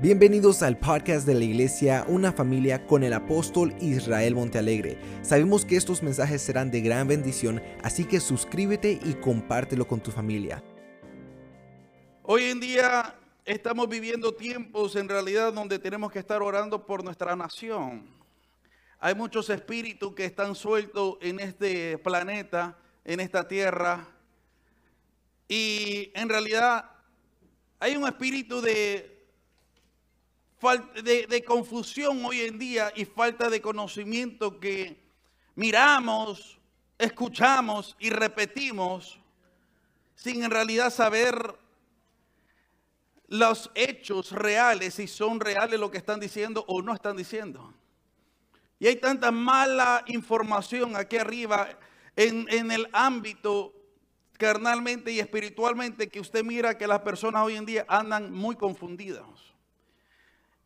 Bienvenidos al podcast de la iglesia Una familia con el apóstol Israel Montealegre. Sabemos que estos mensajes serán de gran bendición, así que suscríbete y compártelo con tu familia. Hoy en día estamos viviendo tiempos en realidad donde tenemos que estar orando por nuestra nación. Hay muchos espíritus que están sueltos en este planeta, en esta tierra. Y en realidad hay un espíritu de de, de confusión hoy en día y falta de conocimiento que miramos, escuchamos y repetimos sin en realidad saber los hechos reales, si son reales lo que están diciendo o no están diciendo. Y hay tanta mala información aquí arriba en, en, el ámbito carnalmente y espiritualmente que usted mira que las personas hoy en día andan muy confundidas.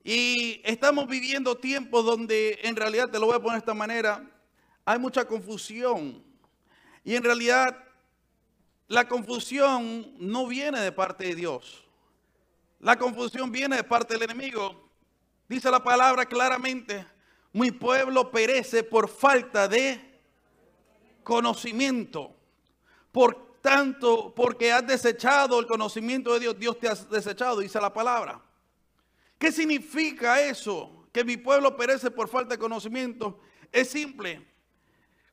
Y estamos viviendo tiempos donde en realidad, te lo voy a poner de esta manera, hay mucha confusión. Y en realidad la confusión no viene de parte de Dios. La confusión viene de parte del enemigo. Dice la palabra claramente, mi pueblo perece por falta de conocimiento. Por tanto, porque has desechado el conocimiento de Dios, Dios te ha desechado, dice la palabra. ¿Qué significa eso? Que mi pueblo perece por falta de conocimiento. Es simple.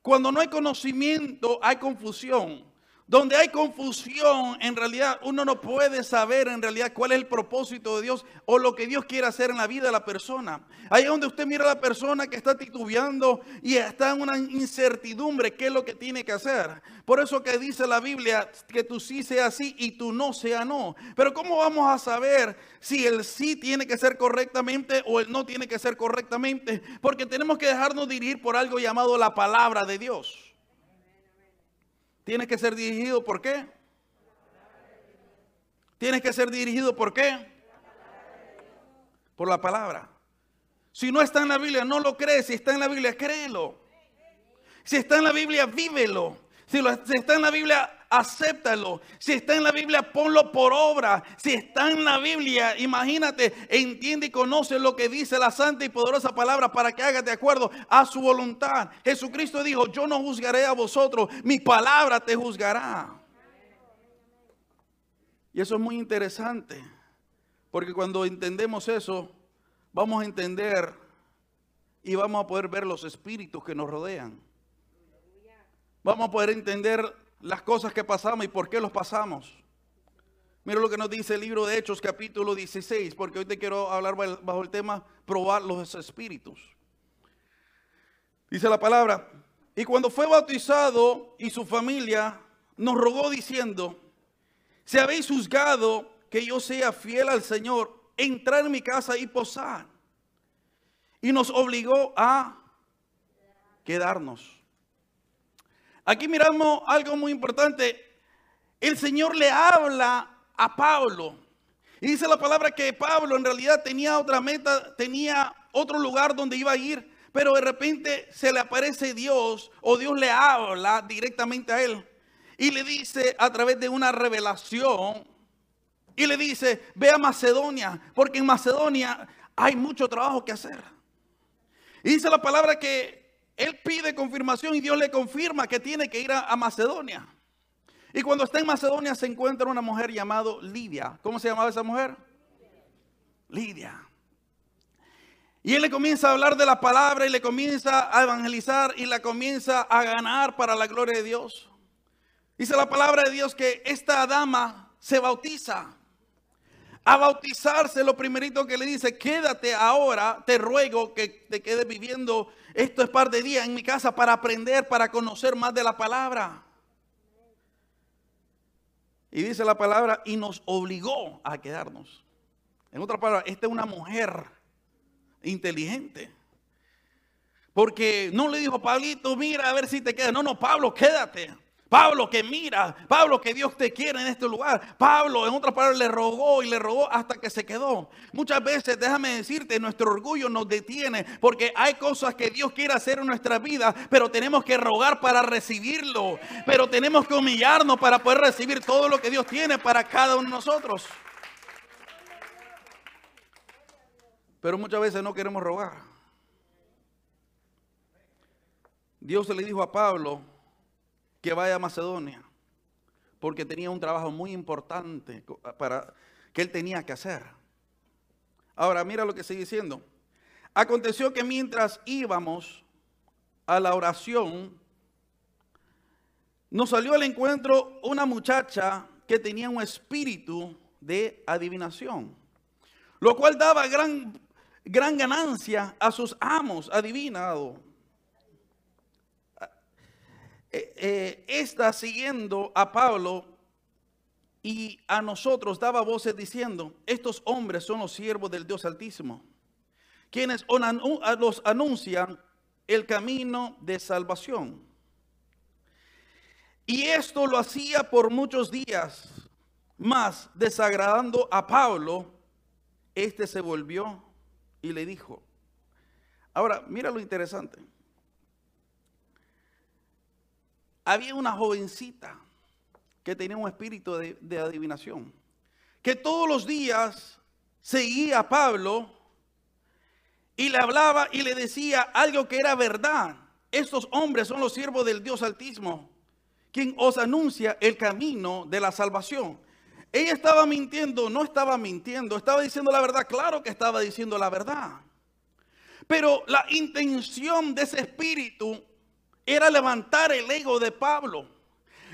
Cuando no hay conocimiento, hay confusión. Donde hay confusión, en realidad uno no puede saber en realidad cuál es el propósito de Dios o lo que Dios quiere hacer en la vida de la persona. Ahí es donde usted mira a la persona que está titubeando y está en una incertidumbre, qué es lo que tiene que hacer. Por eso que dice la Biblia que tú sí sea sí y tú no sea no. Pero ¿cómo vamos a saber si el sí tiene que ser correctamente o el no tiene que ser correctamente? Porque tenemos que dejarnos dirigir por algo llamado la palabra de Dios. Tiene que ser dirigido por qué? Tiene que ser dirigido por qué? Por la palabra. Si no está en la Biblia, no lo crees. Si está en la Biblia, créelo. Si está en la Biblia, vívelo. Si, está en la Biblia, acéptalo. Si está en la Biblia, ponlo por obra. Si está en la Biblia, imagínate, entiende y conoce lo que dice la santa y poderosa palabra para que hagas de acuerdo a su voluntad. Jesucristo dijo, yo no juzgaré a vosotros, mi palabra te juzgará. Y eso es muy interesante, porque cuando entendemos eso, vamos a entender y vamos a poder ver los espíritus que nos rodean. Vamos a poder entender las cosas que pasamos y por qué los pasamos. Mira lo que nos dice el libro de Hechos capítulo 16, porque hoy te quiero hablar bajo el tema probar los espíritus. Dice la palabra, y cuando fue bautizado y su familia nos rogó diciendo, si habéis juzgado que yo sea fiel al Señor, entrar en mi casa y posar. Y nos obligó a quedarnos. Aquí miramos algo muy importante. El Señor le habla a Pablo. Y dice la palabra que Pablo en realidad tenía otra meta, tenía otro lugar donde iba a ir, pero de repente se le aparece Dios o Dios le habla directamente a él y le dice a través de una revelación y le dice, ve a Macedonia, porque en Macedonia hay mucho trabajo que hacer. Y dice la palabra que él pide confirmación y Dios le confirma que tiene que ir a, Macedonia. Y cuando está en Macedonia se encuentra una mujer llamada Lidia. ¿Cómo se llamaba esa mujer? Lidia. Y él le comienza a hablar de la palabra y le comienza a evangelizar y la comienza a ganar para la gloria de Dios. Dice la palabra de Dios que esta dama se bautiza a bautizarse, lo primerito que le dice, quédate ahora, te ruego que te quedes viviendo esto es par de días en mi casa para aprender, para conocer más de la palabra. Y dice la palabra, y nos obligó a quedarnos. En otra palabra, esta es una mujer inteligente. Porque no le dijo, Pablito, mira a ver si te quedas. No, no, Pablo, quédate. Pablo que mira, Pablo que Dios te quiere en este lugar. Pablo, en otras palabras, le rogó y le rogó hasta que se quedó. Muchas veces, déjame decirte, nuestro orgullo nos detiene porque hay cosas que Dios quiere hacer en nuestra vida, pero tenemos que rogar para recibirlo. Pero tenemos que humillarnos para poder recibir todo lo que Dios tiene para cada uno de nosotros. Pero muchas veces no queremos rogar. Dios le dijo a Pablo que vaya a Macedonia porque tenía un trabajo muy importante para, que él tenía que hacer. Ahora, mira lo que sigue diciendo. Aconteció que mientras íbamos a la oración, nos salió al encuentro una muchacha que tenía un espíritu de adivinación, lo cual daba gran, gran ganancia a sus amos adivinados. Eh, eh, está siguiendo a Pablo y a nosotros daba voces diciendo, estos hombres son los siervos del Dios Altísimo, quienes los anuncian el camino de salvación. Y esto lo hacía por muchos días, más desagradando a Pablo, este se volvió y le dijo, ahora mira lo interesante, había una jovencita que tenía un espíritu de, adivinación, que todos los días seguía a Pablo y le hablaba y le decía algo que era verdad. Estos hombres son los siervos del Dios Altísimo, quien os anuncia el camino de la salvación. Ella estaba mintiendo, no estaba mintiendo, estaba diciendo la verdad, claro que estaba diciendo la verdad. Pero la intención de ese espíritu era levantar el ego de Pablo.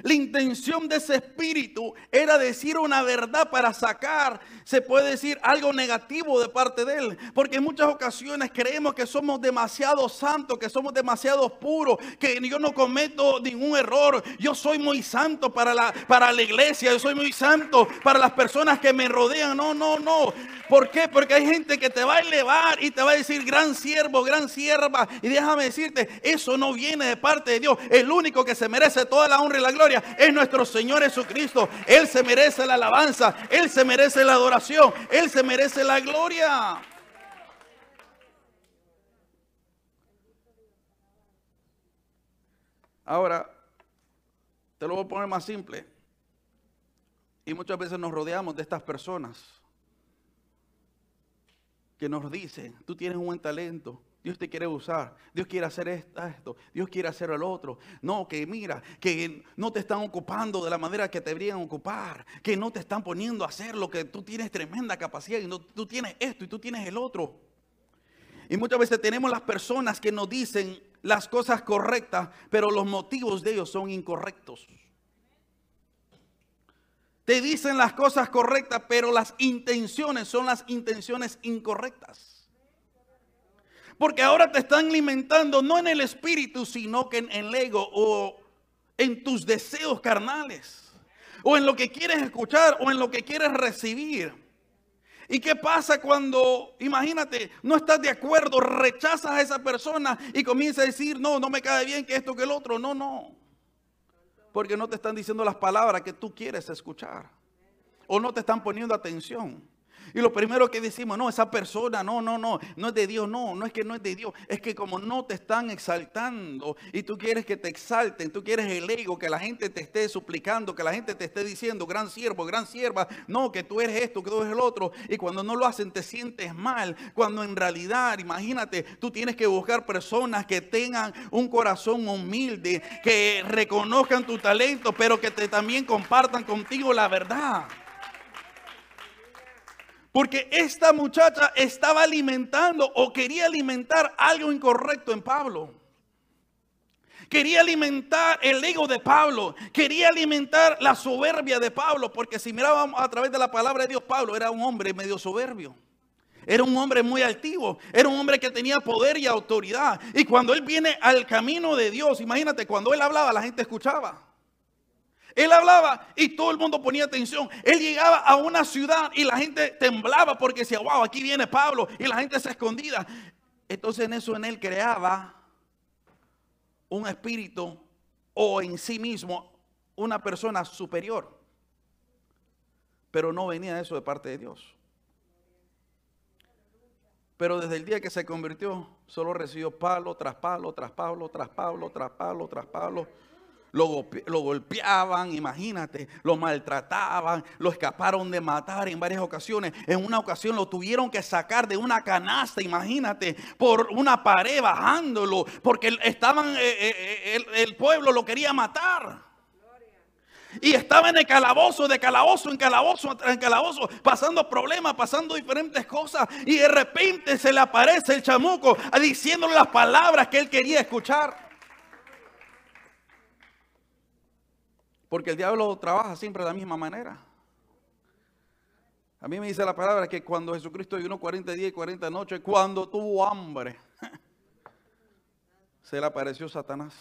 La intención de ese espíritu era decir una verdad para sacar, se puede decir, algo negativo de parte de él. Porque en muchas ocasiones creemos que somos demasiado santos, que somos demasiado puros, que yo no cometo ningún error. Yo soy muy santo para la, para la iglesia, yo soy muy santo para las personas que me rodean. No, no, no. ¿Por qué? Porque hay gente que te va a elevar y te va a decir gran siervo, gran sierva. Y déjame decirte, eso no viene de parte de Dios. El único que se merece toda la honra y la gloria es nuestro Señor Jesucristo. Él se merece la alabanza, Él se merece la adoración, Él se merece la gloria. Ahora, te lo voy a poner más simple. Y muchas veces nos rodeamos de estas personas que nos dicen, tú tienes un buen talento, Dios te quiere usar, Dios quiere hacer esto, Dios quiere hacer el otro. No, que mira, que no te están ocupando de la manera que te deberían ocupar, que no te están poniendo a hacer lo que tú tienes tremenda capacidad y no, tú tienes esto y tú tienes el otro. Y muchas veces tenemos las personas que nos dicen las cosas correctas, pero los motivos de ellos son incorrectos. Te dicen las cosas correctas, pero las intenciones son las intenciones incorrectas. Porque ahora te están alimentando no en el espíritu, sino que en el ego o en tus deseos carnales. O en lo que quieres escuchar o en lo que quieres recibir. ¿Y qué pasa cuando, imagínate, no estás de acuerdo, rechazas a esa persona y comienzas a decir, no, no me cae bien que esto, que el otro? No, no porque no te están diciendo las palabras que tú quieres escuchar. O no te están poniendo atención. Y lo primero que decimos, no, esa persona, no, no, no, no es de Dios, no, no es que no es de Dios, es que como no te están exaltando y tú quieres que te exalten, tú quieres el ego, que la gente te esté suplicando, que la gente te esté diciendo, gran siervo, gran sierva, no, que tú eres esto, que tú eres el otro, y cuando no lo hacen te sientes mal, cuando en realidad, imagínate, tú tienes que buscar personas que tengan un corazón humilde, que reconozcan tu talento, pero que te también compartan contigo la verdad. Porque esta muchacha estaba alimentando o quería alimentar algo incorrecto en Pablo. Quería alimentar el ego de Pablo. Quería alimentar la soberbia de Pablo. Porque si mirábamos a través de la palabra de Dios, Pablo era un hombre medio soberbio. Era un hombre muy altivo. Era un hombre que tenía poder y autoridad. Y cuando él viene al camino de Dios, imagínate, cuando él hablaba, la gente escuchaba. Él hablaba y todo el mundo ponía atención. Él llegaba a una ciudad y la gente temblaba porque decía, wow, aquí viene Pablo. Y la gente se escondía. Entonces en eso en él creaba un espíritu o en sí mismo una persona superior. Pero no venía eso de parte de Dios. Pero desde el día que se convirtió, solo recibió palo tras palo, tras palo, tras palo, tras palo, tras. Lo, golpeaban, imagínate, lo maltrataban, lo escaparon de matar en varias ocasiones. En una ocasión lo tuvieron que sacar de una canasta, imagínate, por una pared bajándolo, porque estaban, eh, eh, el, el pueblo lo quería matar. Y estaba en el calabozo, de calabozo en calabozo, en calabozo, pasando problemas, pasando diferentes cosas. Y de repente se le aparece el chamuco diciéndole las palabras que él quería escuchar. Porque el diablo trabaja siempre de la misma manera. A mí me dice la palabra que cuando Jesucristo vino 40 días y 40 noches, cuando tuvo hambre, se le apareció Satanás.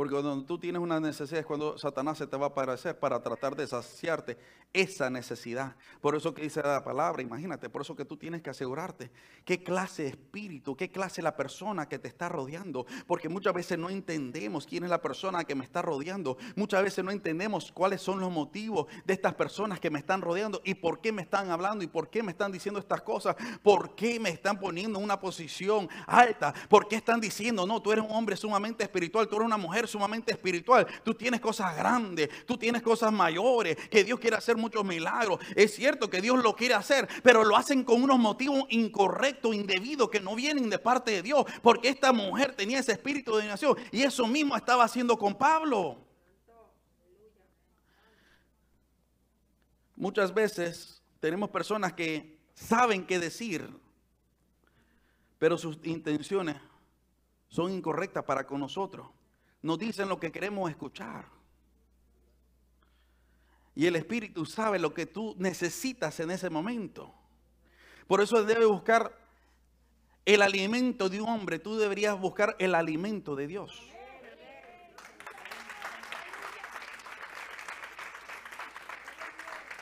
Porque cuando tú tienes una necesidad es cuando Satanás se te va a aparecer para tratar de saciarte esa necesidad. Por eso que dice la palabra, imagínate, por eso que tú tienes que asegurarte qué clase de espíritu, qué clase de la persona que te está rodeando. Porque muchas veces no entendemos quién es la persona que me está rodeando. Muchas veces no entendemos cuáles son los motivos de estas personas que me están rodeando y por qué me están hablando y por qué me están diciendo estas cosas. Por qué me están poniendo en una posición alta. Por qué están diciendo, no, tú eres un hombre sumamente espiritual, tú eres una mujer sumamente espiritual. Tú tienes cosas grandes, tú tienes cosas mayores, que Dios quiere hacer muchos milagros. Es cierto que Dios lo quiere hacer, pero lo hacen con unos motivos incorrectos, indebidos, que no vienen de parte de Dios, porque esta mujer tenía ese espíritu de nación y eso mismo estaba haciendo con Pablo. Muchas veces tenemos personas que saben qué decir, pero sus intenciones son incorrectas para con nosotros nos dicen lo que queremos escuchar. Y el Espíritu sabe lo que tú necesitas en ese momento. Por eso debe buscar el alimento de un hombre. Tú deberías buscar el alimento de Dios.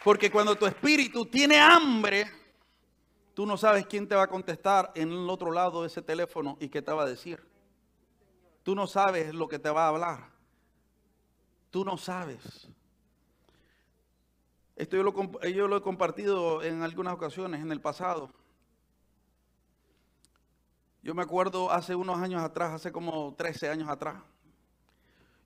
Porque cuando tu espíritu tiene hambre, tú no sabes quién te va a contestar en el otro lado de ese teléfono y qué te va a decir. Tú no sabes lo que te va a hablar. Tú no sabes. Esto yo lo, yo lo he compartido en algunas ocasiones en el pasado. Yo me acuerdo hace unos años atrás, hace como 13 años atrás,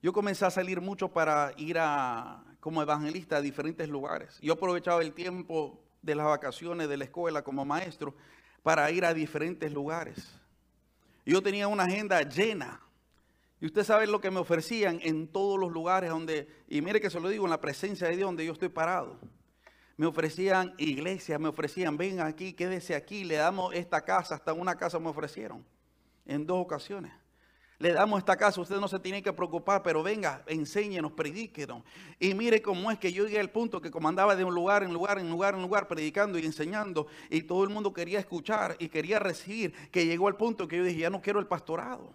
yo comencé a salir mucho para ir a, como evangelista a diferentes lugares. Yo aprovechaba el tiempo de las vacaciones de la escuela como maestro para ir a diferentes lugares. Yo tenía una agenda llena y usted sabe lo que me ofrecían en todos los lugares donde, y mire que se lo digo, en la presencia de Dios donde yo estoy parado. Me ofrecían iglesias, me ofrecían, ven aquí, quédese aquí, le damos esta casa, hasta una casa me ofrecieron en dos ocasiones. Le damos esta casa, usted no se tiene que preocupar, pero venga, enséñenos, predíquenos. Y mire cómo es que yo llegué al punto que como andaba de un lugar en lugar, en lugar, en lugar, predicando y enseñando, y todo el mundo quería escuchar y quería recibir, que llegó al punto que yo dije, ya no quiero el pastorado.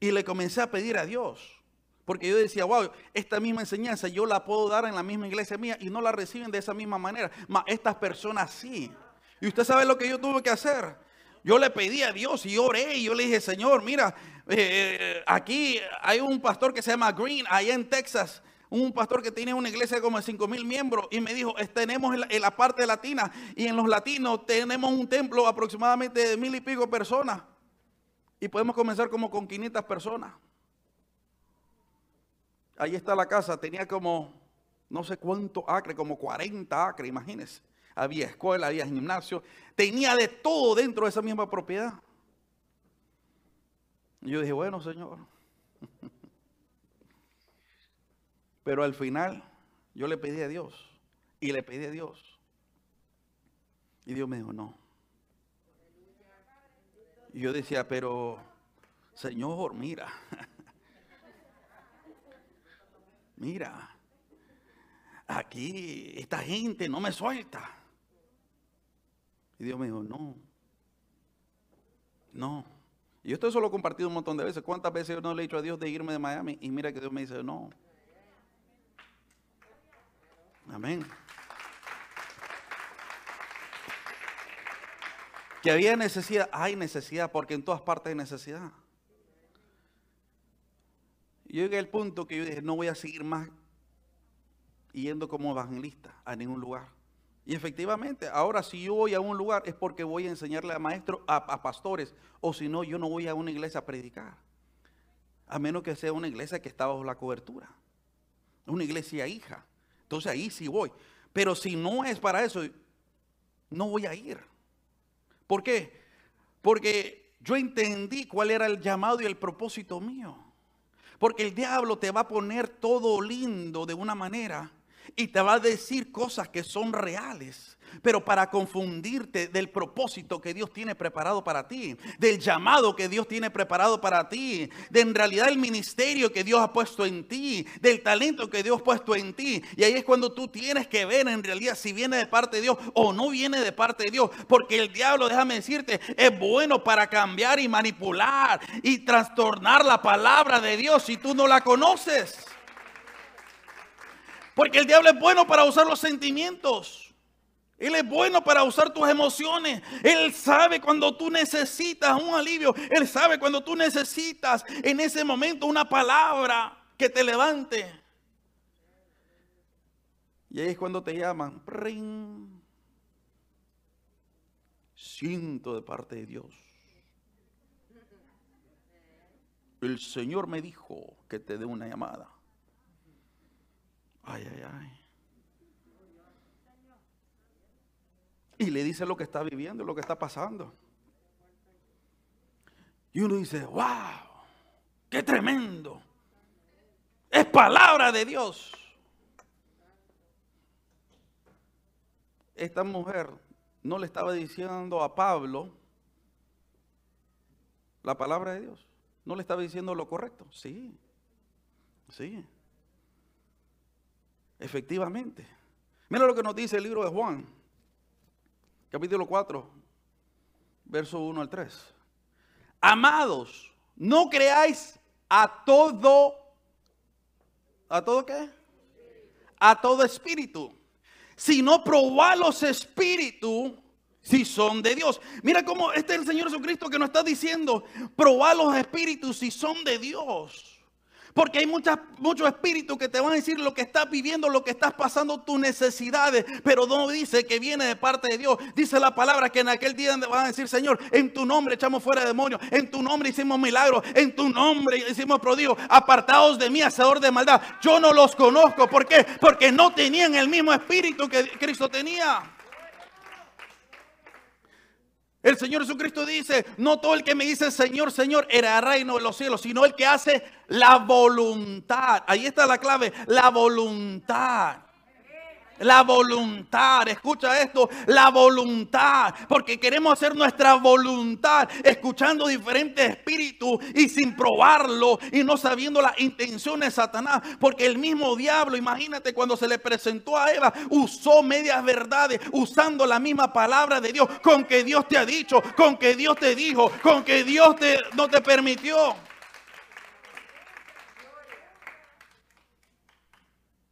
Y le comencé a pedir a Dios. Porque yo decía, wow, esta misma enseñanza yo la puedo dar en la misma iglesia mía y no la reciben de esa misma manera. Mas estas personas sí. Y usted sabe lo que yo tuve que hacer. Yo le pedí a Dios y oré y yo le dije, Señor, mira, eh, aquí hay un pastor que se llama Green, allá en Texas un pastor que tiene una iglesia de como 5 mil miembros y me dijo, tenemos en la, parte latina y en los latinos tenemos un templo aproximadamente de mil y pico personas. Y podemos comenzar como con 500 personas. Ahí está la casa, tenía como no sé cuánto acre, como 40 acres, imagínense. Había escuela, había gimnasio, tenía de todo dentro de esa misma propiedad. Y yo dije, bueno, Señor. Pero al final yo le pedí a Dios y le pedí a Dios. Y Dios me dijo, no. Y yo decía, pero Señor, mira, mira, aquí esta gente no me suelta. Y Dios me dijo, no, no. Y esto eso lo he compartido un montón de veces. ¿Cuántas veces yo no le he dicho a Dios de irme de Miami? Y mira que Dios me dice, no. Amén. Que había necesidad, hay necesidad, porque en todas partes hay necesidad. Yo llegué al punto que yo dije, no voy a seguir más yendo como evangelista a ningún lugar. Y efectivamente, ahora si yo voy a un lugar es porque voy a enseñarle a maestros, a, a pastores, o si no, yo no voy a una iglesia a predicar. A menos que sea una iglesia que está bajo la cobertura. Una iglesia hija. Entonces ahí sí voy. Pero si no es para eso, no voy a ir. ¿Por qué? Porque yo entendí cuál era el llamado y el propósito mío. Porque el diablo te va a poner todo lindo de una manera y te va a decir cosas que son reales pero para confundirte del propósito que Dios tiene preparado para ti, del llamado que Dios tiene preparado para ti, de en realidad el ministerio que Dios ha puesto en ti, del talento que Dios ha puesto en ti. Y ahí es cuando tú tienes que ver en realidad si viene de parte de Dios o no viene de parte de Dios, porque el diablo, déjame decirte, es bueno para cambiar y manipular y trastornar la palabra de Dios si tú no la conoces. Porque el diablo es bueno para usar los sentimientos. Él es bueno para usar tus emociones. Él sabe cuando tú necesitas un alivio. Él sabe cuando tú necesitas en ese momento una palabra que te levante. Y ahí es cuando te llaman. Siento de parte de Dios. El Señor me dijo que te dé una llamada. Ay, ay, ay. y le dice lo que está viviendo, lo que está pasando. Y uno dice, wow, qué tremendo. Es palabra de Dios. Esta mujer no le estaba diciendo a Pablo la palabra de Dios. No le estaba diciendo lo correcto. Sí, sí. Efectivamente. Mira lo que nos dice el libro de Juan capítulo 4, verso 1 al 3. Amados, no creáis a todo, ¿a todo qué? A todo espíritu, sino probad los espíritus si son de Dios. Mira cómo este es el Señor Jesucristo que nos está diciendo, probad los espíritus si son de Dios. Porque hay muchas, muchos espíritus que te van a decir lo que estás viviendo, lo que estás pasando, tus necesidades. Pero no dice que viene de parte de Dios. Dice la palabra que en aquel día van a decir, Señor, en tu nombre echamos fuera demonios. En tu nombre hicimos milagros. En tu nombre hicimos prodigios. Apartados de mí, hacedor de maldad. Yo no los conozco. ¿Por qué? Porque no tenían el mismo espíritu que Cristo tenía. El Señor Jesucristo dice, no todo el que me dice Señor, Señor, era reino de los cielos, sino el que hace la voluntad. Ahí está la clave, la voluntad. La voluntad, escucha esto, la voluntad, porque queremos hacer nuestra voluntad escuchando diferentes espíritus y sin probarlo y no sabiendo las intenciones de Satanás, porque el mismo diablo, imagínate cuando se le presentó a Eva, usó medias verdades, usando la misma palabra de Dios, con que Dios te ha dicho, con que Dios te dijo, con que Dios te, no te permitió.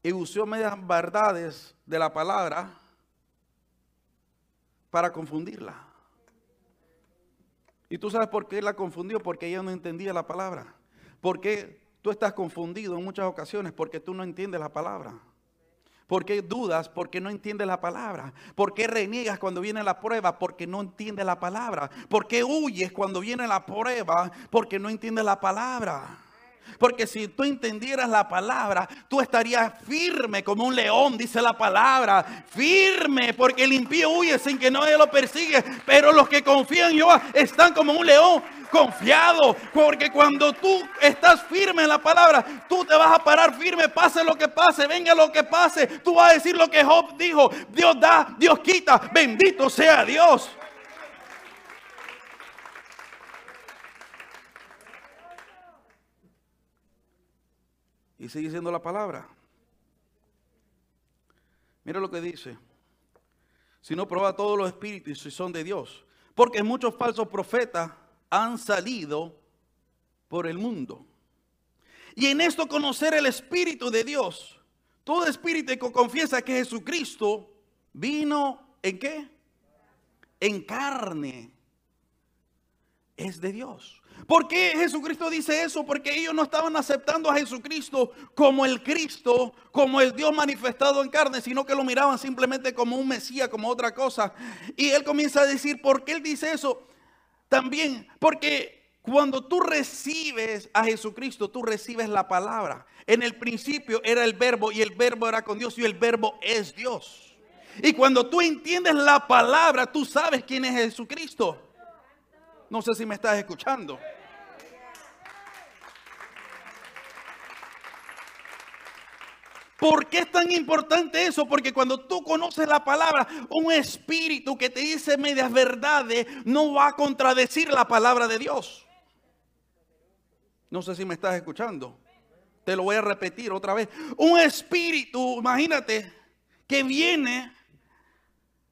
Y usó medias verdades de la palabra para confundirla. ¿Y tú sabes por qué la confundió? Porque ella no entendía la palabra. ¿Por qué tú estás confundido en muchas ocasiones? Porque tú no entiendes la palabra. ¿Por qué dudas? Porque no entiendes la palabra. ¿Por qué reniegas cuando viene la prueba? Porque no entiendes la palabra. ¿Por qué huyes cuando viene la prueba? Porque no entiendes la palabra. Porque si tú entendieras la palabra, tú estarías firme como un león, dice la palabra. Firme, porque el impío huye sin que nadie lo persigue. Pero los que confían en Jehová están como un león confiado. Porque cuando tú estás firme en la palabra, tú te vas a parar firme, pase lo que pase, venga lo que pase. Tú vas a decir lo que Job dijo. Dios da, Dios quita. Bendito sea Dios. Y sigue siendo la palabra. Mira lo que dice. Si no prueba todos los espíritus si son de Dios. Porque muchos falsos profetas han salido por el mundo. Y en esto conocer el Espíritu de Dios. Todo espíritu que confiesa que Jesucristo vino en qué? En carne. Es de Dios. ¿Por qué Jesucristo dice eso? Porque ellos no estaban aceptando a Jesucristo como el Cristo, como el Dios manifestado en carne, sino que lo miraban simplemente como un Mesías, como otra cosa. Y él comienza a decir, ¿por qué él dice eso? También porque cuando tú recibes a Jesucristo, tú recibes la palabra. En el principio era el verbo y el verbo era con Dios y el verbo es Dios. Y cuando tú entiendes la palabra, tú sabes quién es Jesucristo. No sé si me estás escuchando. ¿Por qué es tan importante eso? Porque cuando tú conoces la palabra, un espíritu que te dice medias verdades no va a contradecir la palabra de Dios. No sé si me estás escuchando. Te lo voy a repetir otra vez. Un espíritu, imagínate, que viene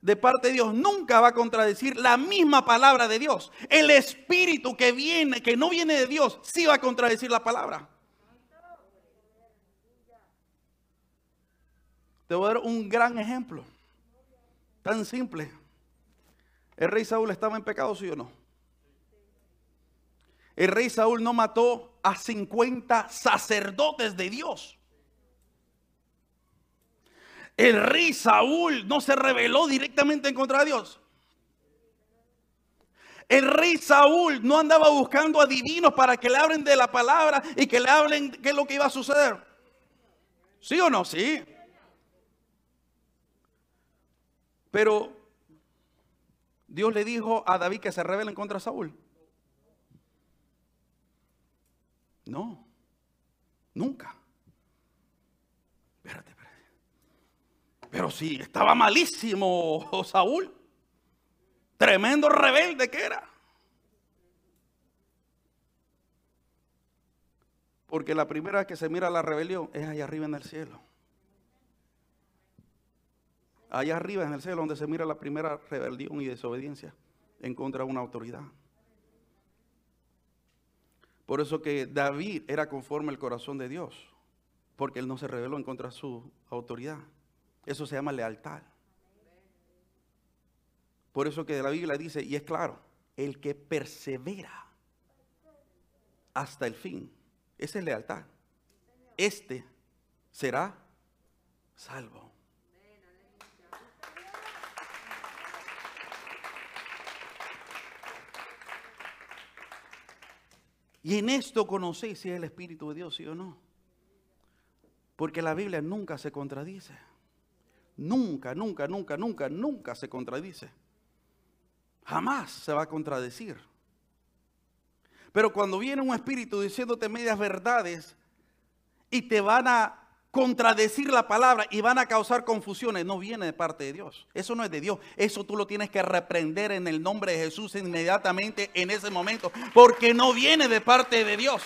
de parte de Dios nunca va a contradecir la misma palabra de Dios. El espíritu que viene, que no viene de Dios, sí va a contradecir la palabra. Te voy a dar un gran ejemplo. Tan simple. ¿El rey Saúl estaba en pecado, sí o no? El rey Saúl no mató a 50 sacerdotes de Dios. El rey Saúl no se rebeló directamente en contra de Dios. El rey Saúl no andaba buscando a divinos para que le hablen de la palabra y que le hablen qué es lo que iba a suceder. ¿Sí o no? Sí. Pero Dios le dijo a David que se rebelen contra Saúl. No, nunca. Espérate, espérate. Pero sí, estaba malísimo Saúl. Tremendo rebelde que era. Porque la primera que se mira la rebelión es allá arriba en el cielo. Allá arriba en el cielo donde se mira la primera rebelión y desobediencia en contra de una autoridad. Por eso que David era conforme al corazón de Dios, porque él no se rebeló en contra de su autoridad. Eso se llama lealtad. Por eso que la Biblia dice, y es claro, el que persevera hasta el fin, esa es lealtad. Este será salvo. Y en esto conocéis si es el Espíritu de Dios, sí o no. Porque la Biblia nunca se contradice. Nunca, nunca, nunca, nunca, nunca se contradice. Jamás se va a contradecir. Pero cuando viene un espíritu diciéndote medias verdades y te van a contradecir la palabra y van a causar confusiones, no viene de parte de Dios. Eso no es de Dios. Eso tú lo tienes que reprender en el nombre de Jesús inmediatamente en ese momento, porque no viene de parte de Dios.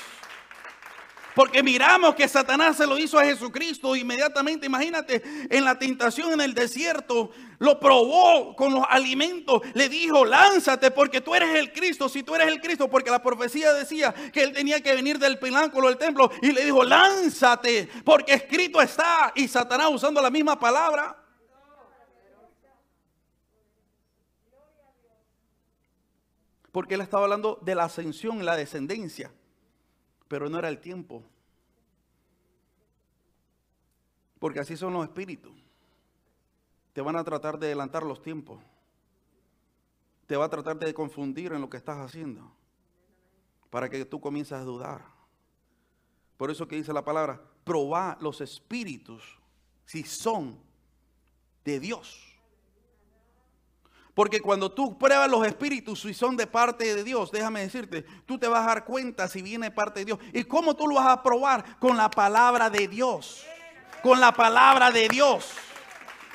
Porque miramos que Satanás se lo hizo a Jesucristo inmediatamente. Imagínate, en la tentación en el desierto, lo probó con los alimentos. Le dijo, lánzate porque tú eres el Cristo. Si tú eres el Cristo, porque la profecía decía que él tenía que venir del pináculo del templo. Y le dijo, lánzate porque escrito está. Y Satanás usando la misma palabra. Porque él estaba hablando de la ascensión y la descendencia pero no era el tiempo. Porque así son los espíritus. Te van a tratar de adelantar los tiempos. Te va a tratar de confundir en lo que estás haciendo. Para que tú comiences a dudar. Por eso que dice la palabra, probar los espíritus si son de Dios. Porque cuando tú pruebas los espíritus y son de parte de Dios, déjame decirte, tú te vas a dar cuenta si viene de parte de Dios. ¿Y cómo tú lo vas a probar? Con la palabra de Dios. Con la palabra de Dios.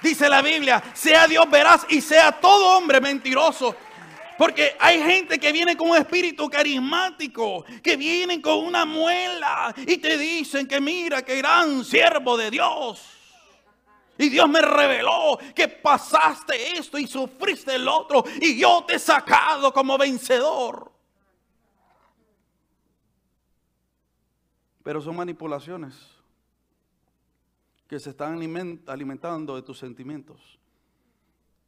Dice la Biblia, sea Dios veraz y sea todo hombre mentiroso. Porque hay gente que viene con un espíritu carismático, que vienen con una muela y te dicen que mira, que gran siervo de Dios. Y Dios me reveló que pasaste esto y sufriste el otro y yo te he sacado como vencedor. Pero son manipulaciones que se están alimentando de tus sentimientos,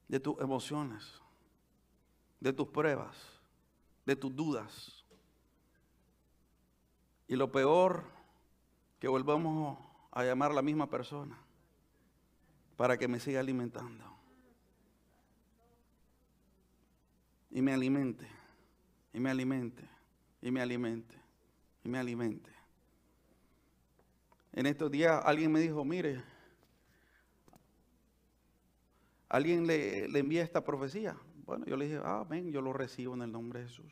de tus emociones, de tus pruebas, de tus dudas. Y lo peor, que volvamos a llamar a la misma persona para que me siga alimentando. Y me alimente, y me alimente, y me alimente, y me alimente. En estos días alguien me dijo, mire, alguien le, envía esta profecía. Bueno, yo le dije, amén, yo lo recibo en el nombre de Jesús.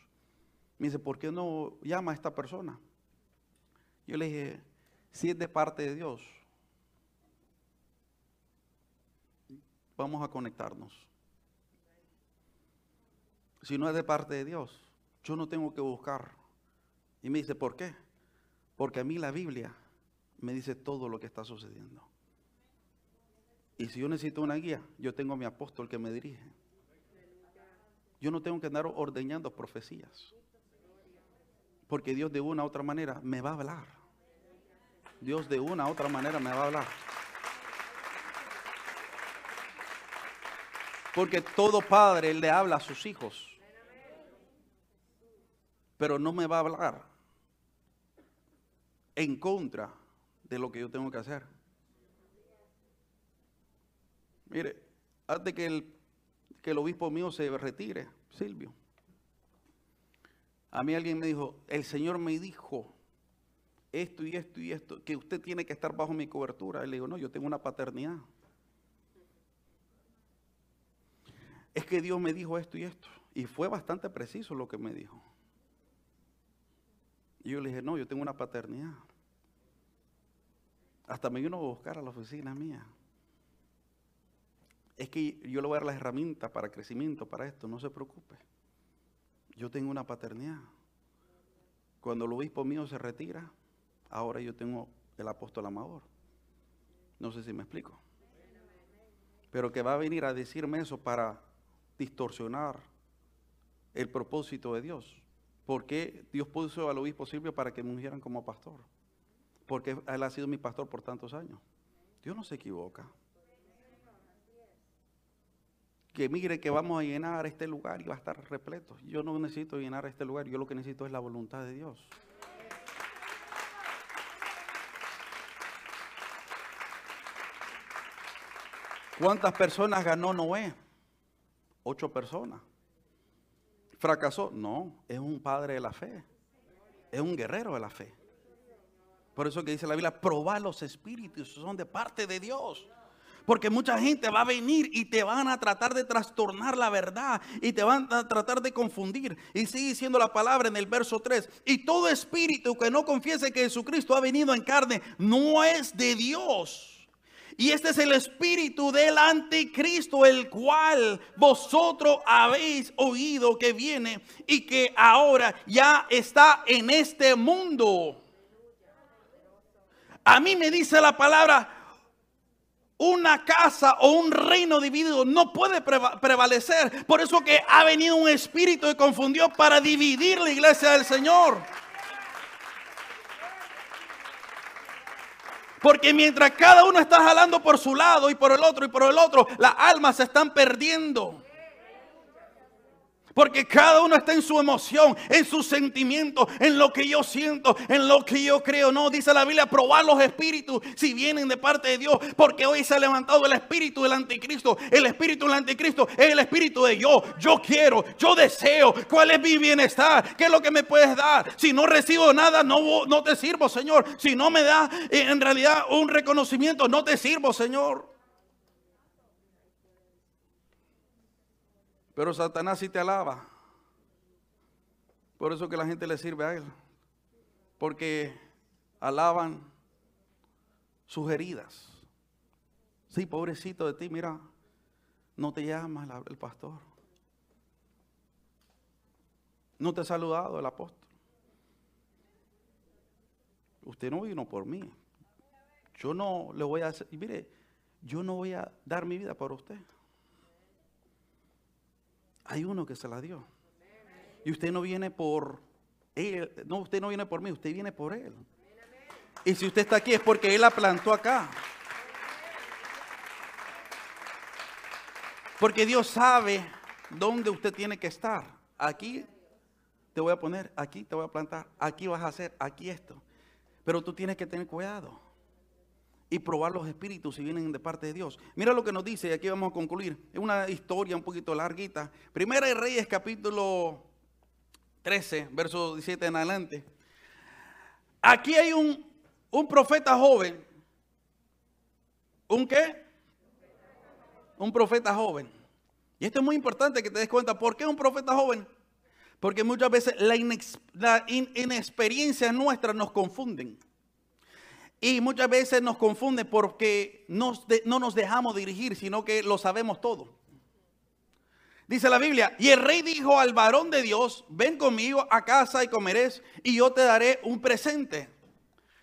Me dice, ¿por qué no llama a esta persona? Yo le dije, si es de parte de Dios, vamos a conectarnos. Si no es de parte de Dios, yo no tengo que buscar. Y me dice, ¿por qué? Porque a mí la Biblia me dice todo lo que está sucediendo. Y si yo necesito una guía, yo tengo a mi apóstol que me dirige. Yo no tengo que andar ordeñando profecías. Porque Dios de una u otra manera me va a hablar. Dios de una u otra manera me va a hablar. Porque todo padre le habla a sus hijos. Pero no me va a hablar en contra de lo que yo tengo que hacer. Mire, antes que el, que el obispo mío se retire, Silvio, a mí alguien me dijo, el Señor me dijo esto y esto y esto, que usted tiene que estar bajo mi cobertura. Y le digo, no, yo tengo una paternidad. Es que Dios me dijo esto y esto. Y fue bastante preciso lo que me dijo. Y yo le dije, no, yo tengo una paternidad. Hasta me vino a buscar a la oficina mía. Es que yo le voy a dar las herramientas para crecimiento, para esto, no se preocupe. Yo tengo una paternidad. Cuando el obispo mío se retira, ahora yo tengo el apóstol amador. No sé si me explico. Pero que va a venir a decirme eso para distorsionar el propósito de Dios. ¿Por qué Dios puso al obispo Silvio para que me ungieran como pastor? Porque él ha sido mi pastor por tantos años. Dios no se equivoca que mire que vamos a llenar este lugar y va a estar repleto. Yo no necesito llenar este lugar, yo lo que necesito es la voluntad de Dios. ¿Cuántas personas ganó Noé? Ocho personas. ¿Fracasó? No, es un padre de la fe. Es un guerrero de la fe. Por eso que dice la Biblia, probar los espíritus, son de parte de Dios. Porque mucha gente va a venir y te van a tratar de trastornar la verdad y te van a tratar de confundir. Y sigue diciendo la palabra en el verso 3. Y todo espíritu que no confiese que Jesucristo ha venido en carne no es de Dios. Y este es el espíritu del anticristo, el cual vosotros habéis oído que viene y que ahora ya está en este mundo. A mí me dice la palabra, una casa o un reino dividido no puede prevalecer. Por eso que ha venido un espíritu y confundió para dividir la iglesia del Señor. Porque mientras cada uno está jalando por su lado y por el otro y por el otro, las almas se están perdiendo. Porque cada uno está en su emoción, en su sentimiento, en lo que yo siento, en lo que yo creo. No, dice la Biblia, probar los espíritus si vienen de parte de Dios. Porque hoy se ha levantado el espíritu del anticristo. El espíritu del anticristo es el espíritu de yo. Yo quiero, yo deseo. ¿Cuál es mi bienestar? ¿Qué es lo que me puedes dar? Si no recibo nada, no, no te sirvo, Señor. Si no me da eh, en realidad un reconocimiento, no te sirvo, Señor. Pero Satanás sí te alaba. Por eso que la gente le sirve a él. Porque alaban sus heridas. Sí, pobrecito de ti, mira, no te llama el pastor. No te ha saludado el apóstol. Usted no vino por mí. Yo no le voy a hacer, mire, yo no voy a dar mi vida por usted. Hay uno que se la dio. Y usted no viene por él, no, usted no viene por mí, usted viene por él. Y si usted está aquí es porque él la plantó acá. Porque Dios sabe dónde usted tiene que estar. Aquí te voy a poner, aquí te voy a plantar, aquí vas a hacer, aquí esto. Pero tú tienes que tener cuidado y probar los espíritus si vienen de parte de Dios. Mira lo que nos dice, y aquí vamos a concluir. Es una historia un poquito larguita. Primera de Reyes, capítulo 13, verso 17 en adelante. Aquí hay un, un profeta joven. ¿Un qué? Un profeta joven. Y esto es muy importante que te des cuenta. ¿Por qué un profeta joven? Porque muchas veces la, inexperiencia nuestra nos confunden. Y muchas veces nos confunde porque no nos dejamos dirigir, sino que lo sabemos todo. Dice la Biblia, y el rey dijo al varón de Dios, ven conmigo a casa y comerés, y yo te daré un presente.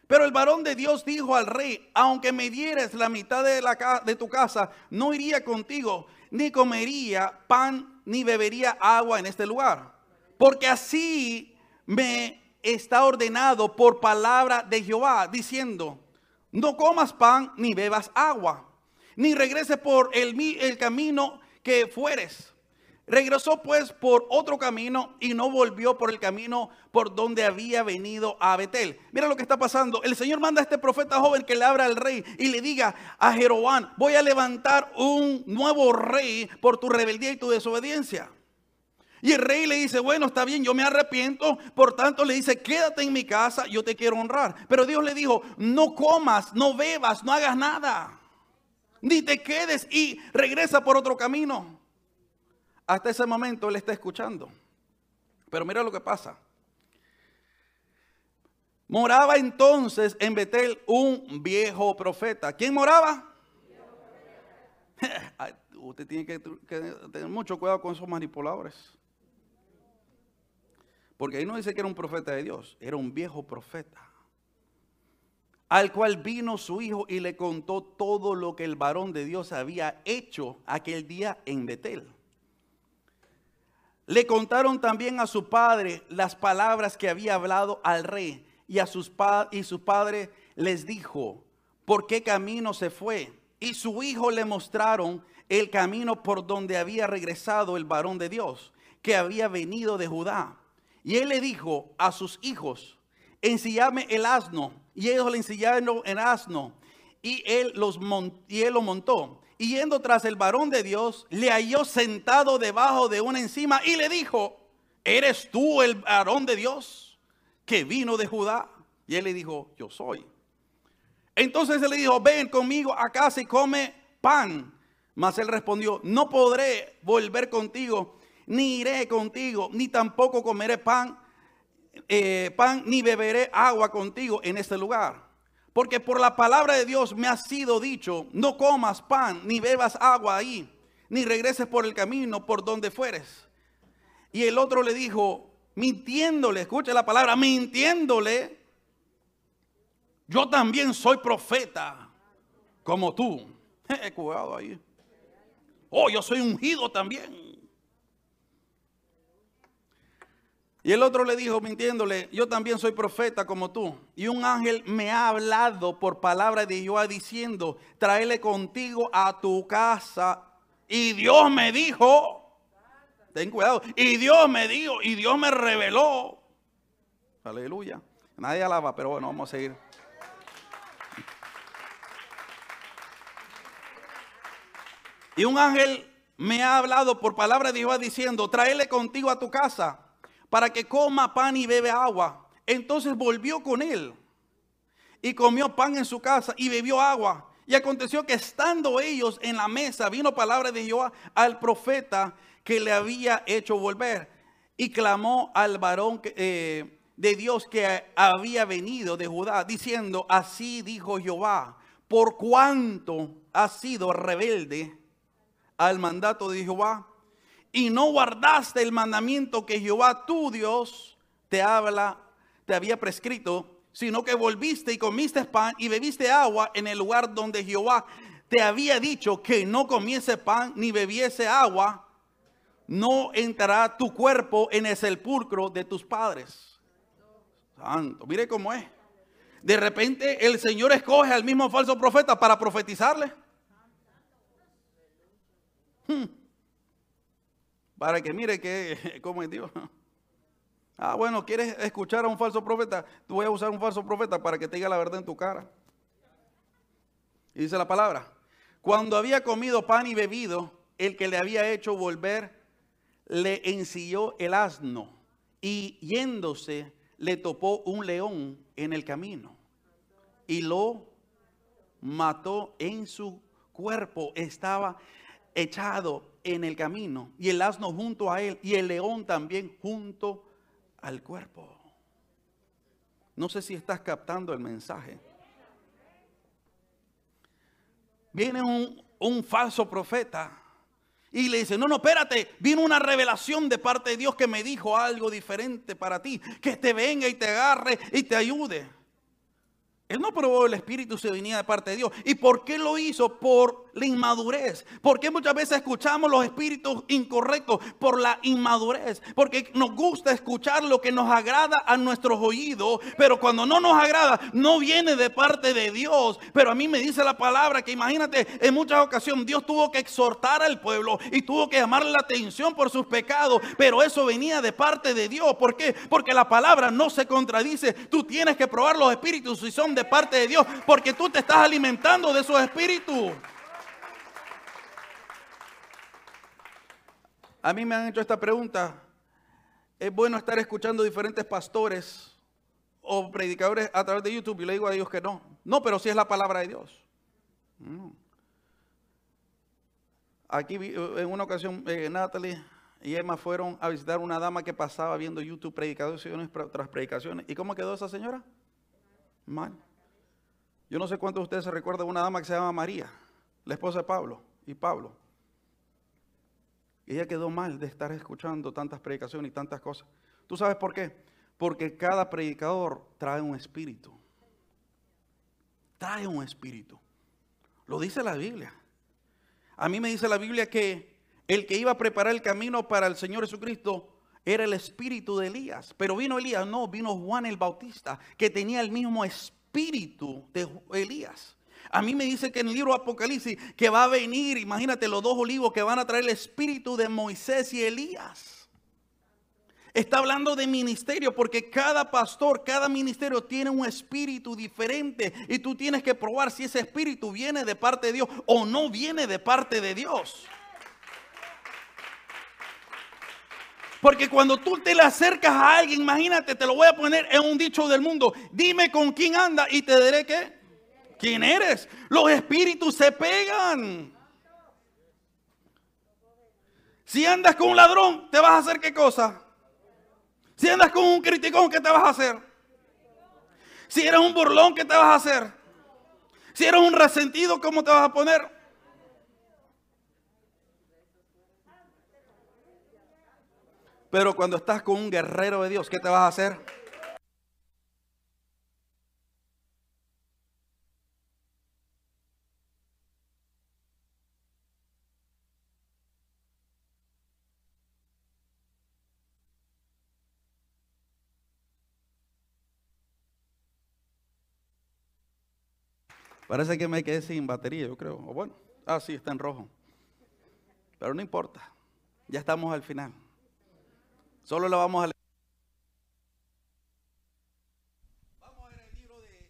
Pero el varón de Dios dijo al rey, aunque me dieres la mitad de, la, de tu casa, no iría contigo, ni comería pan, ni bebería agua en este lugar. Porque así me está ordenado por palabra de Jehová, diciendo, no comas pan ni bebas agua, ni regreses por el, el camino que fueres. Regresó pues por otro camino y no volvió por el camino por donde había venido a Betel. Mira lo que está pasando. El Señor manda a este profeta joven que le abra al rey y le diga a Jeroboam, voy a levantar un nuevo rey por tu rebeldía y tu desobediencia. Y el rey le dice, bueno, está bien, yo me arrepiento. Por tanto, le dice, quédate en mi casa, yo te quiero honrar. Pero Dios le dijo, no comas, no bebas, no hagas nada. Ni te quedes y regresa por otro camino. Hasta ese momento él está escuchando. Pero mira lo que pasa. Moraba entonces en Betel un viejo profeta. ¿Quién moraba? Usted tiene que tener mucho cuidado con esos manipuladores. Porque ahí no dice que era un profeta de Dios, era un viejo profeta. Al cual vino su hijo y le contó todo lo que el varón de Dios había hecho aquel día en Betel. Le contaron también a su padre las palabras que había hablado al rey y a sus y su padre les dijo, ¿por qué camino se fue? Y su hijo le mostraron el camino por donde había regresado el varón de Dios, que había venido de Judá. Y él le dijo a sus hijos, ensillame el asno. Y ellos le ensillaron el asno. Y él, los y él lo montó. Y yendo tras el varón de Dios, le halló sentado debajo de una encima y le dijo, ¿eres tú el varón de Dios que vino de Judá? Y él le dijo, yo soy. Entonces él le dijo, ven conmigo a casa y come pan. Mas él respondió, no podré volver contigo ni iré contigo, ni tampoco comeré pan, eh, pan, ni beberé agua contigo en este lugar. Porque por la palabra de Dios me ha sido dicho, no comas pan, ni bebas agua ahí, ni regreses por el camino por donde fueres. Y el otro le dijo, mintiéndole, escucha la palabra, mintiéndole, yo también soy profeta como tú. Cuidado ahí. Oh, yo soy ungido también. Y el otro le dijo, mintiéndole, yo también soy profeta como tú. Y un ángel me ha hablado por palabra de Jehová diciendo, tráele contigo a tu casa. Y Dios me dijo, ten cuidado, y Dios me dijo, y Dios me reveló. Aleluya. Nadie alaba, pero bueno, vamos a seguir. Y un ángel me ha hablado por palabra de Jehová diciendo, tráele contigo a tu casa para que coma pan y bebe agua. Entonces volvió con él y comió pan en su casa y bebió agua. Y aconteció que estando ellos en la mesa, vino palabra de Jehová al profeta que le había hecho volver. Y clamó al varón eh, de Dios que había venido de Judá, diciendo, así dijo Jehová, por cuanto has sido rebelde al mandato de Jehová y no guardaste el mandamiento que Jehová tu Dios te habla, te había prescrito, sino que volviste y comiste pan y bebiste agua en el lugar donde Jehová te había dicho que no comiese pan ni bebiese agua, no entrará tu cuerpo en el sepulcro de tus padres. Santo, mire cómo es. De repente el Señor escoge al mismo falso profeta para profetizarle. Hmm. Para que mire que, cómo es Dios. Ah, bueno, ¿quieres escuchar a un falso profeta? Tú voy a usar un falso profeta para que te diga la verdad en tu cara. Y dice la palabra, cuando había comido pan y bebido, el que le había hecho volver le ensilló el asno y yéndose le topó un león en el camino y lo mató en su cuerpo. Estaba echado en el camino y el asno junto a él y el león también junto al cuerpo. No sé si estás captando el mensaje. Viene un, un falso profeta y le dice, no, no, espérate, vino una revelación de parte de Dios que me dijo algo diferente para ti, que te venga y te agarre y te ayude. Él no probó el Espíritu se venía de parte de Dios. ¿Y por qué lo hizo? Por la inmadurez. Porque muchas veces escuchamos los espíritus incorrectos por la inmadurez. Porque nos gusta escuchar lo que nos agrada a nuestros oídos. Pero cuando no nos agrada, no viene de parte de Dios. Pero a mí me dice la palabra que imagínate, en muchas ocasiones Dios tuvo que exhortar al pueblo y tuvo que llamarle la atención por sus pecados. Pero eso venía de parte de Dios. ¿Por qué? Porque la palabra no se contradice. Tú tienes que probar los espíritus si son de parte de Dios, porque tú te estás alimentando de su espíritu. A mí me han hecho esta pregunta. ¿Es bueno estar escuchando diferentes pastores o predicadores a través de YouTube? Y le digo a Dios que no. No, pero sí es la palabra de Dios. Mm. Aquí en una ocasión eh, Natalie y Emma fueron a visitar una dama que pasaba viendo YouTube predicaciones tras predicaciones. ¿Y cómo quedó esa señora? Mal. Yo no sé cuántos de ustedes se recuerdan de una dama que se llama María, la esposa de Pablo y Pablo. Ella quedó mal de estar escuchando tantas predicaciones y tantas cosas. ¿Tú sabes por qué? Porque cada predicador trae un espíritu. Trae un espíritu. Lo dice la Biblia. A mí me dice la Biblia que el que iba a preparar el camino para el Señor Jesucristo era el espíritu de Elías. Pero vino Elías, no, vino Juan el Bautista, que tenía el mismo espíritu de Elías. A mí me dice que en el libro Apocalipsis que va a venir, imagínate los dos olivos que van a traer el espíritu de Moisés y Elías. Está hablando de ministerio porque cada pastor, cada ministerio tiene un espíritu diferente y tú tienes que probar si ese espíritu viene de parte de Dios o no viene de parte de Dios. Porque cuando tú te le acercas a alguien, imagínate, te lo voy a poner en un dicho del mundo. Dime con quién anda y te diré qué. ¿Quién eres? Los espíritus se pegan. Si andas con un ladrón, ¿te vas a hacer qué cosa? Si andas con un criticón, ¿qué te vas a hacer? Si eres un burlón, ¿qué te vas a hacer? Si eres un resentido, ¿cómo te vas a poner? Pero cuando estás con un guerrero de Dios, ¿qué te vas a hacer? Parece que me quedé sin batería, yo creo. O bueno, ah, sí, está en rojo. Pero no importa. Ya estamos al final. Solo la vamos a leer. Vamos a ver el libro de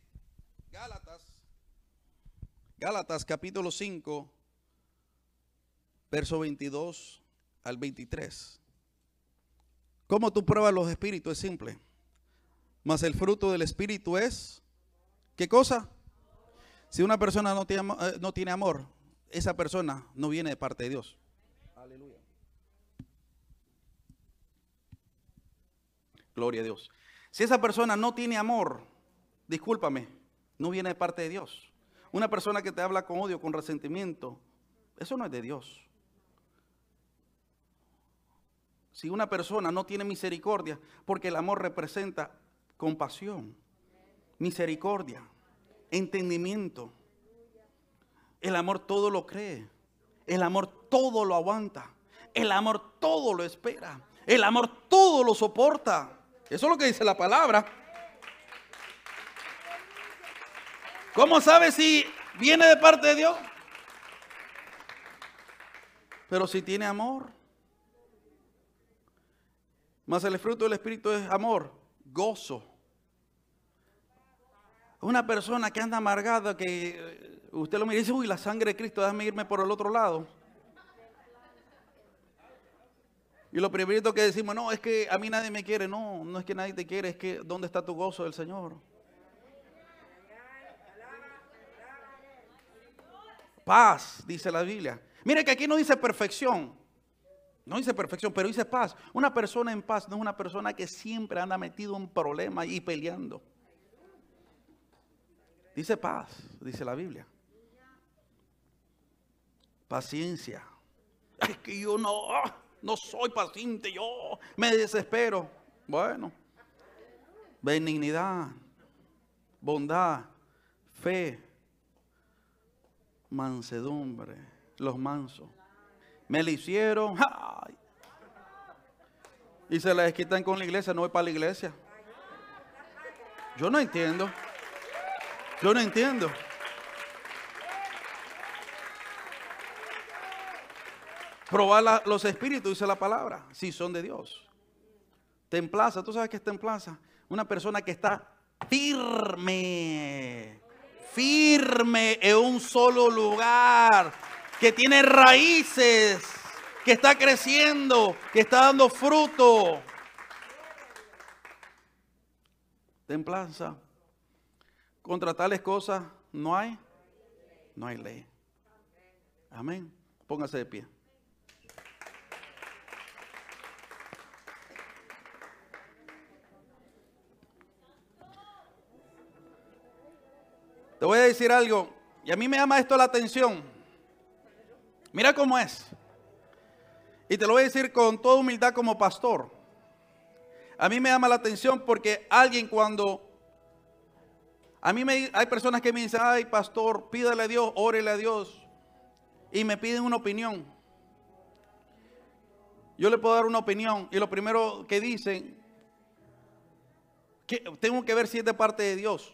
Gálatas. Gálatas capítulo 5, verso 22 al 23. ¿Cómo tú pruebas los espíritus? Es simple. Mas el fruto del espíritu es, ¿qué cosa? Si una persona no tiene, eh, no tiene amor, esa persona no viene de parte de Dios. Gloria a Dios. Si esa persona no tiene amor, discúlpame, no viene de parte de Dios. Una persona que te habla con odio, con resentimiento, eso no es de Dios. Si una persona no tiene misericordia, porque el amor representa compasión, misericordia, entendimiento. El amor todo lo cree. El amor todo lo aguanta. El amor todo lo espera. El amor todo lo soporta. Eso es lo que dice la palabra. ¿Cómo sabe si viene de parte de Dios? Pero si tiene amor. Mas el fruto del Espíritu es amor, gozo. Una persona que anda amargada, que eh, usted lo mira y dice, uy, la sangre de Cristo, déjame irme por el otro lado. Y lo primero que decimos, no, es que a mí nadie me quiere. No, no es que nadie te quiere, es que ¿dónde está tu gozo del Señor? Paz, dice la Biblia. Mire que aquí no dice perfección. No dice perfección, pero dice paz. Una persona en paz no es una persona que siempre anda metido en problemas y peleando. Dice paz, dice la Biblia. Paciencia. Es que yo no, no soy paciente, yo me desespero. Bueno, benignidad, bondad, fe, mansedumbre, los mansos. Me lo hicieron y se la quitan con la iglesia, no voy para la iglesia. Yo no entiendo. Yo no entiendo. Probar los espíritus, dice la palabra, si son de Dios. Templaza, ¿tú sabes qué es templaza? Una persona que está firme, firme en un solo lugar, que tiene raíces, que está creciendo, que está dando fruto. Templanza. Contra tales cosas no hay, no hay ley. Amén. Póngase de pie. Te voy a decir algo, y a mí me llama esto la atención. Mira cómo es. Y te lo voy a decir con toda humildad como pastor. A mí me llama la atención porque alguien cuando... A mí me, hay personas que me dicen, ay pastor, pídale a Dios, órele a Dios. Y me piden una opinión. Yo le puedo dar una opinión. Y lo primero que dicen, que tengo que ver si es de parte de Dios.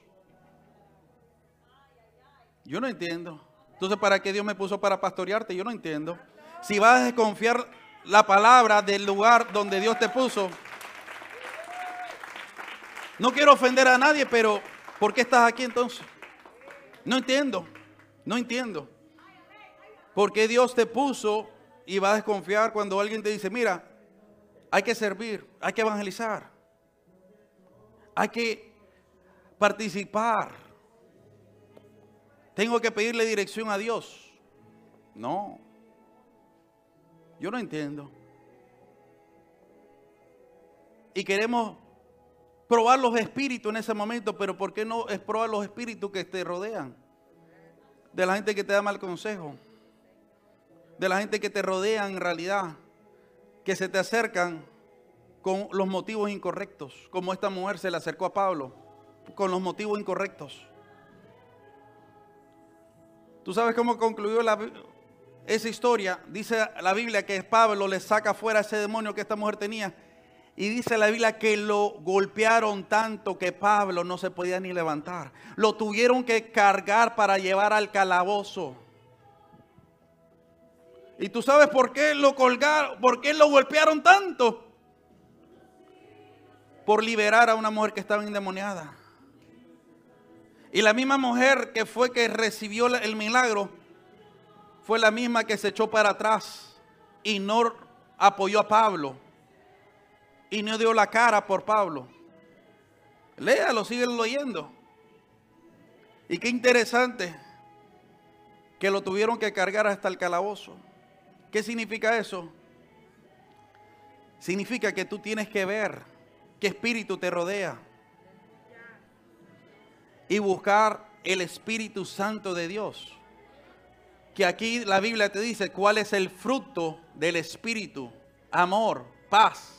Yo no entiendo. Entonces, ¿para qué Dios me puso para pastorearte? Yo no entiendo. Si vas a desconfiar la palabra del lugar donde Dios te puso, no quiero ofender a nadie, pero ¿por qué estás aquí entonces? No entiendo, no entiendo. ¿Por qué Dios te puso y vas a desconfiar cuando alguien te dice, mira, hay que servir, hay que evangelizar, hay que participar? Tengo que pedirle dirección a Dios. No. Yo no entiendo. Y queremos probar los espíritus en ese momento, pero ¿por qué no es probar los espíritus que te rodean? De la gente que te da mal consejo. De la gente que te rodea en realidad. Que se te acercan con los motivos incorrectos. Como esta mujer se le acercó a Pablo. Con los motivos incorrectos. ¿Tú sabes cómo concluyó esa historia? Dice la Biblia que Pablo le saca fuera ese demonio que esta mujer tenía. Y dice la Biblia que lo golpearon tanto que Pablo no se podía ni levantar. Lo tuvieron que cargar para llevar al calabozo. ¿Y tú sabes por qué lo colgaron? ¿Por qué lo golpearon tanto? Por liberar a una mujer que estaba endemoniada. Y la misma mujer que fue que recibió el milagro fue la misma que se echó para atrás y no apoyó a Pablo y no dio la cara por Pablo. Léalo, sigue leyendo. Y qué interesante que lo tuvieron que cargar hasta el calabozo. ¿Qué significa eso? Significa que tú tienes que ver qué espíritu te rodea y buscar el Espíritu Santo de Dios. Que aquí la Biblia te dice cuál es el fruto del Espíritu. Amor, paz,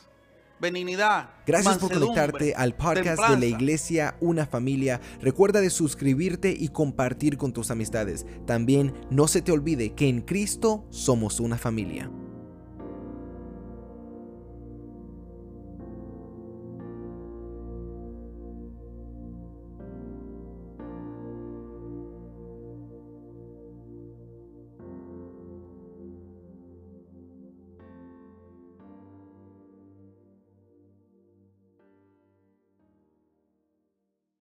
benignidad. Gracias por conectarte al podcast de la iglesia Una Familia. Recuerda de suscribirte y compartir con tus amistades. También no se te olvide que en Cristo somos una familia.